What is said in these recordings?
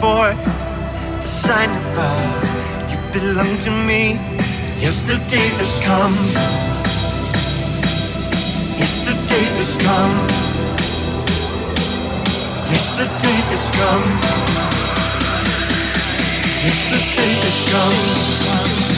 for the sign above. You belong to me. Yesterday has come. Yesterday has come. Yesterday has come. Yesterday has come.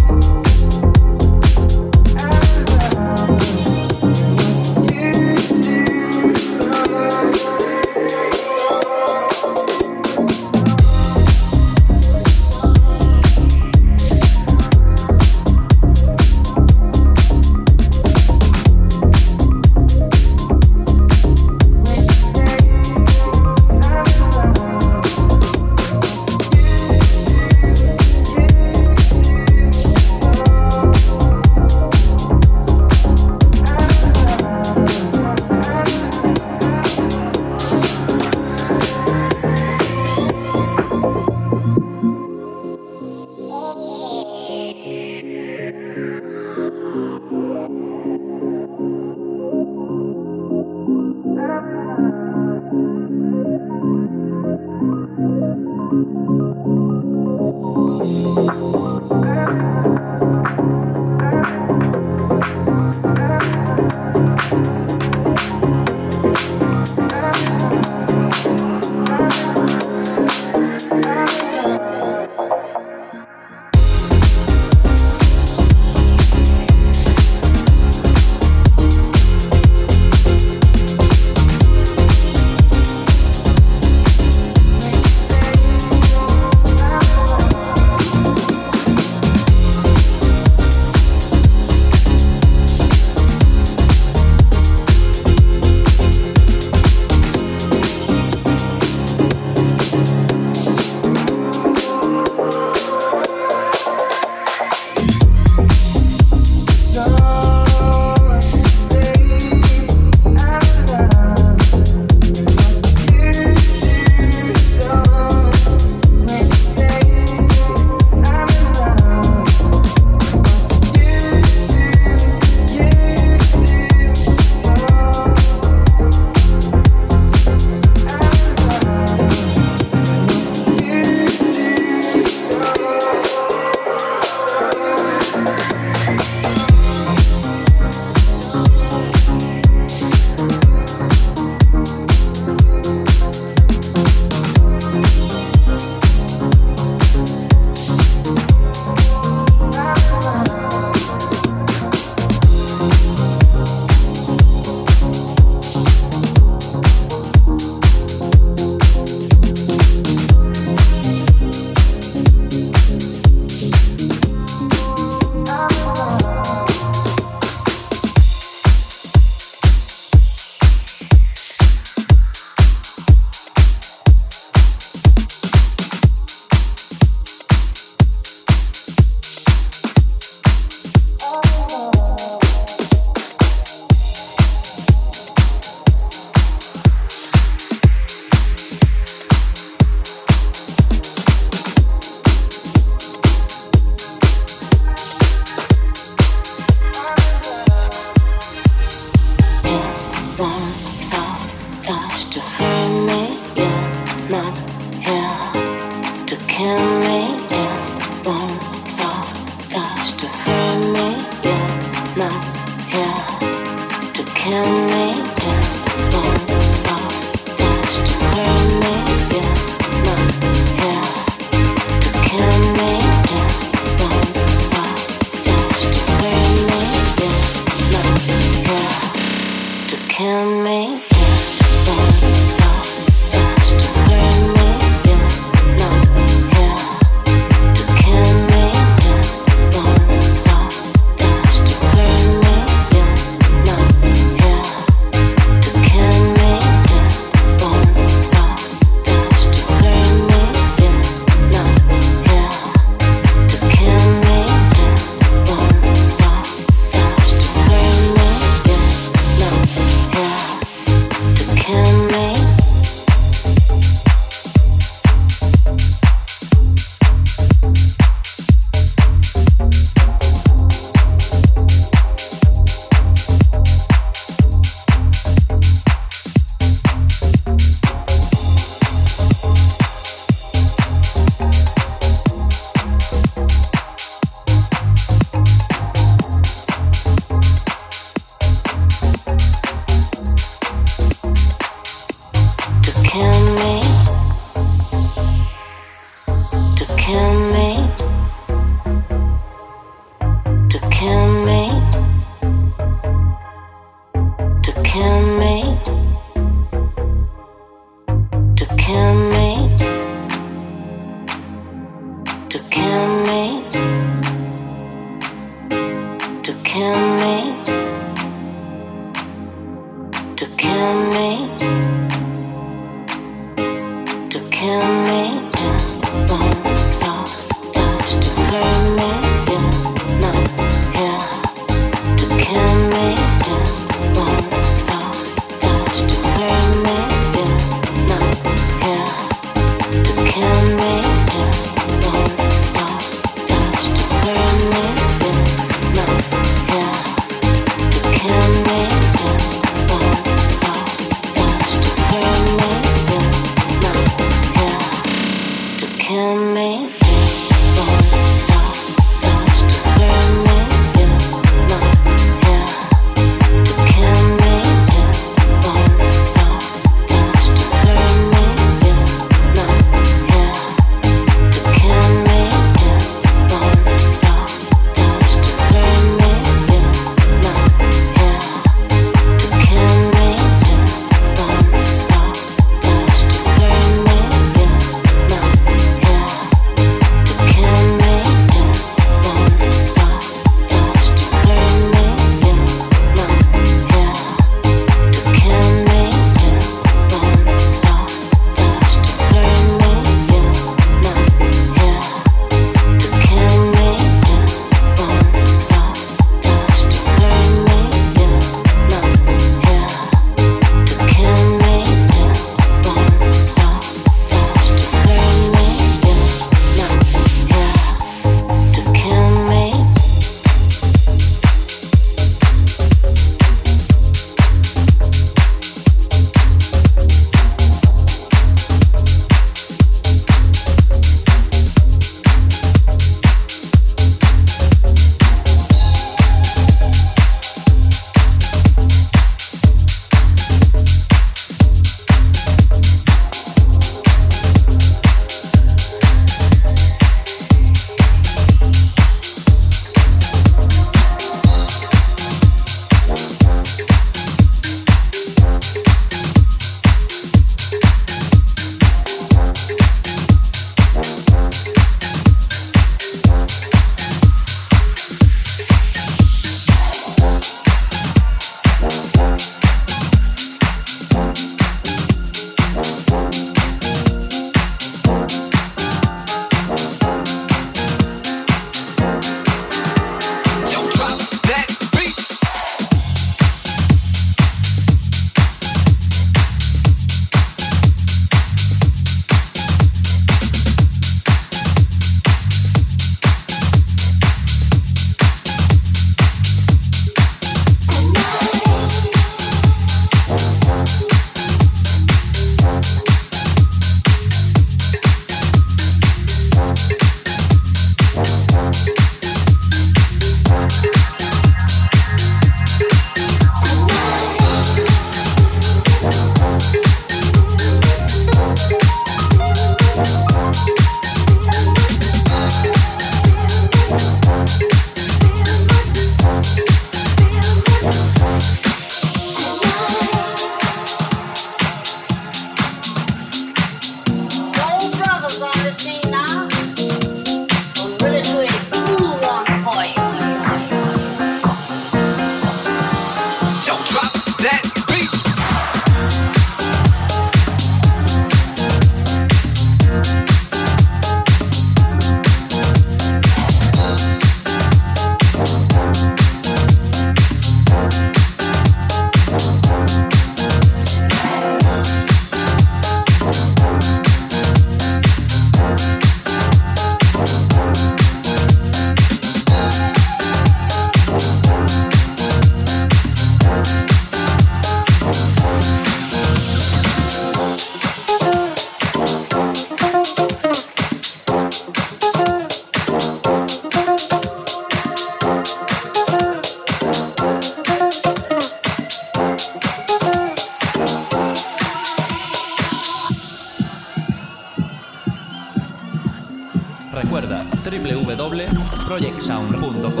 projectsound.com.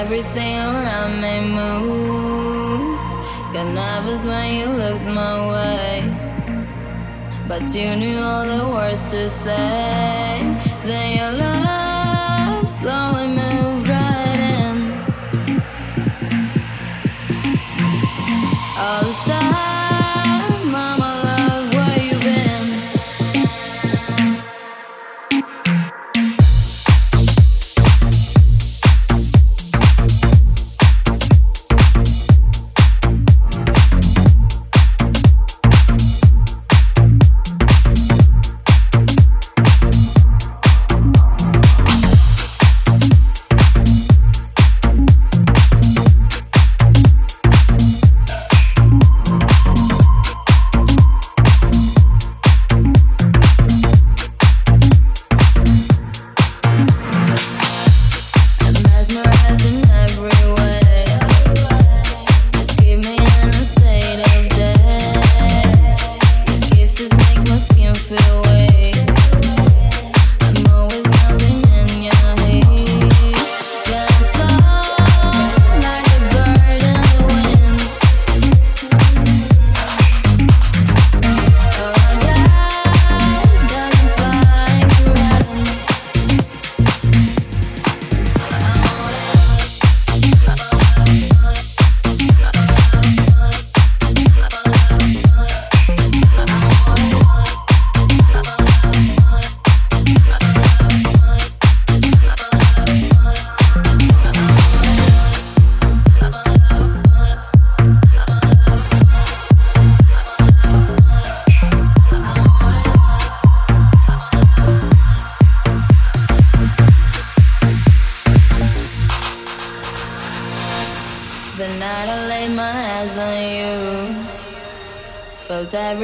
everything around me move. Got nervous when you looked my way. But you knew all the words to say. Then your love slowly moved.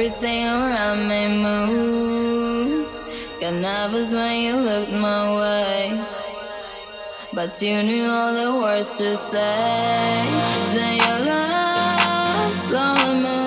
everything around me move. Got nervous when you looked my way. But you knew all the words to say. Then your love slowly moved.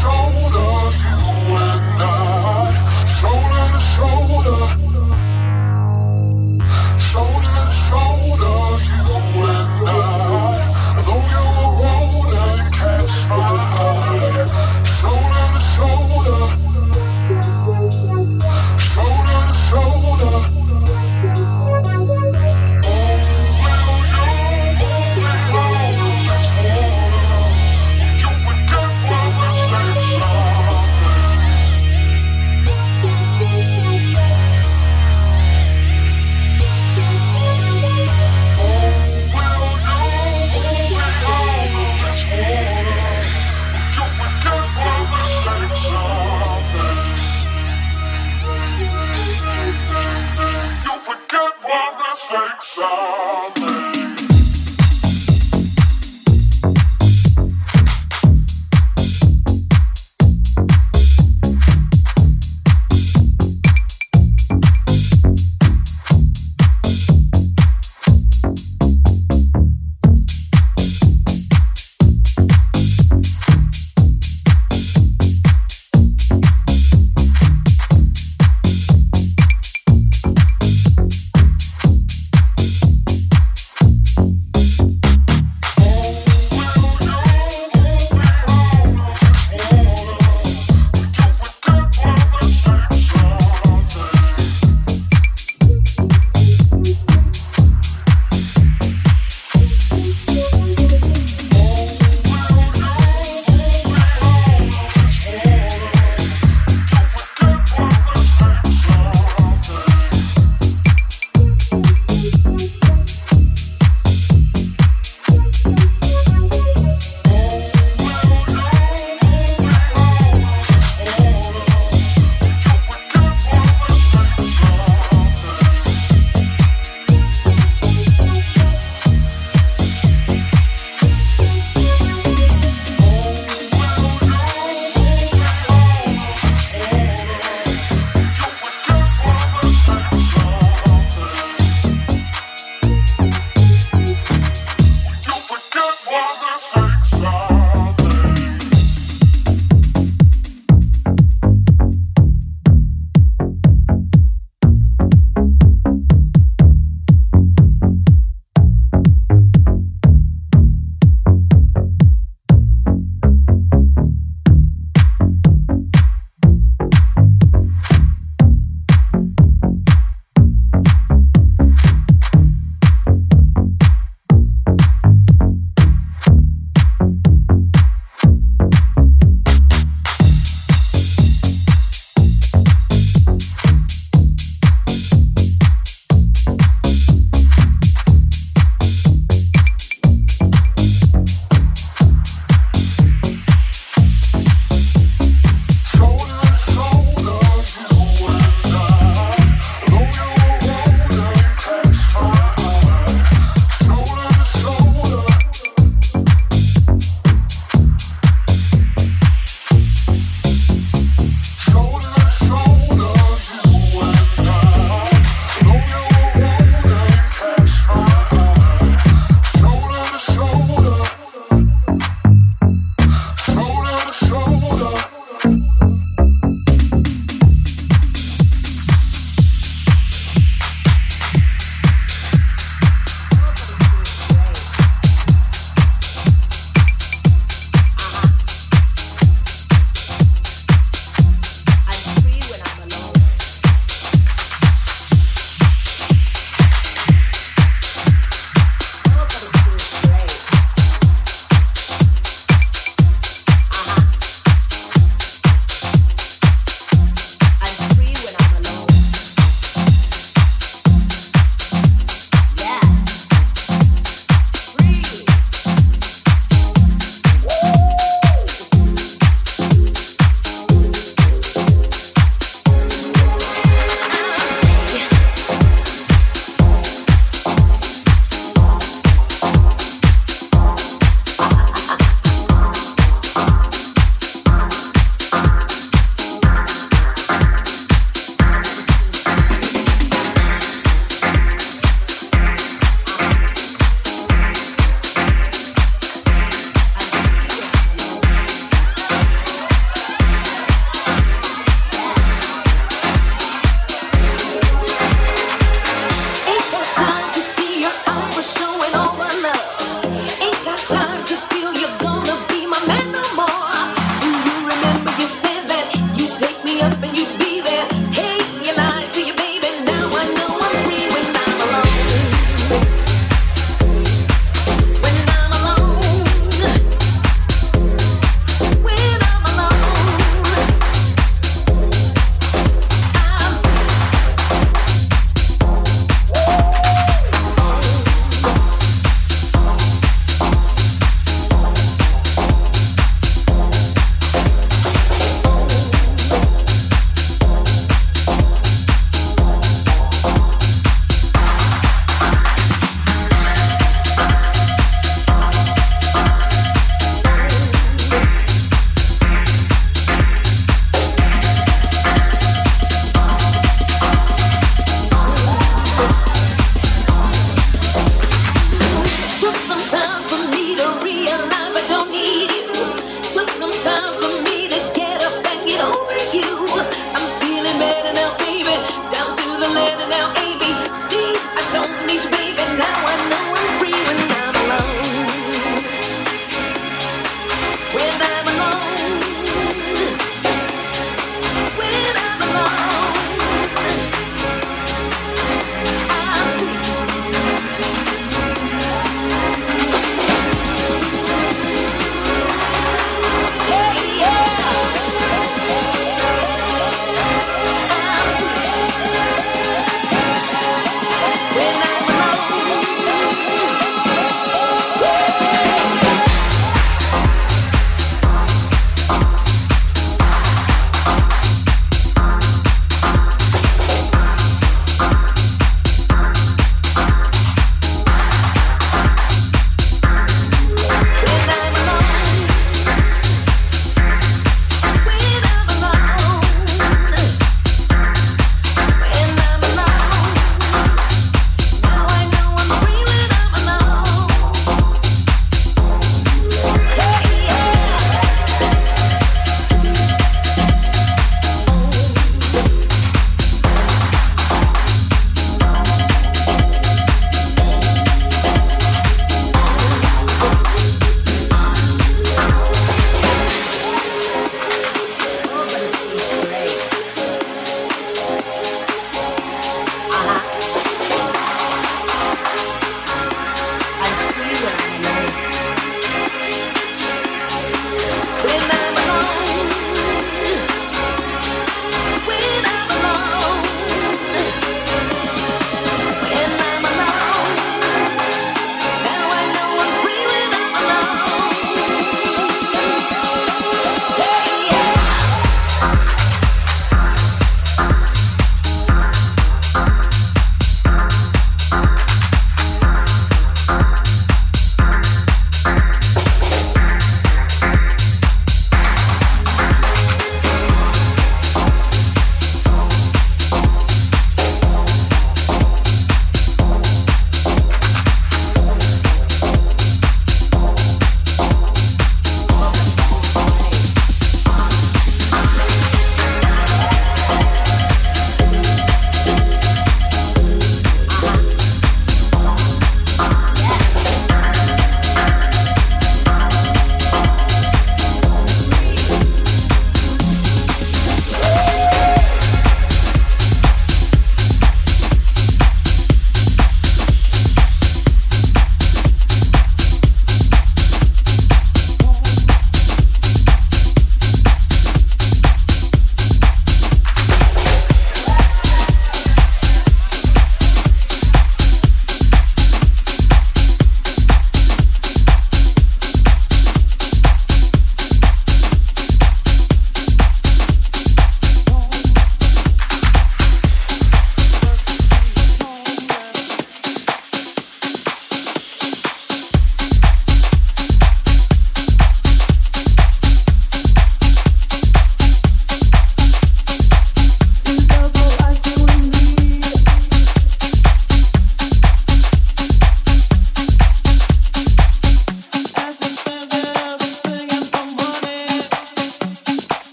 shoulder.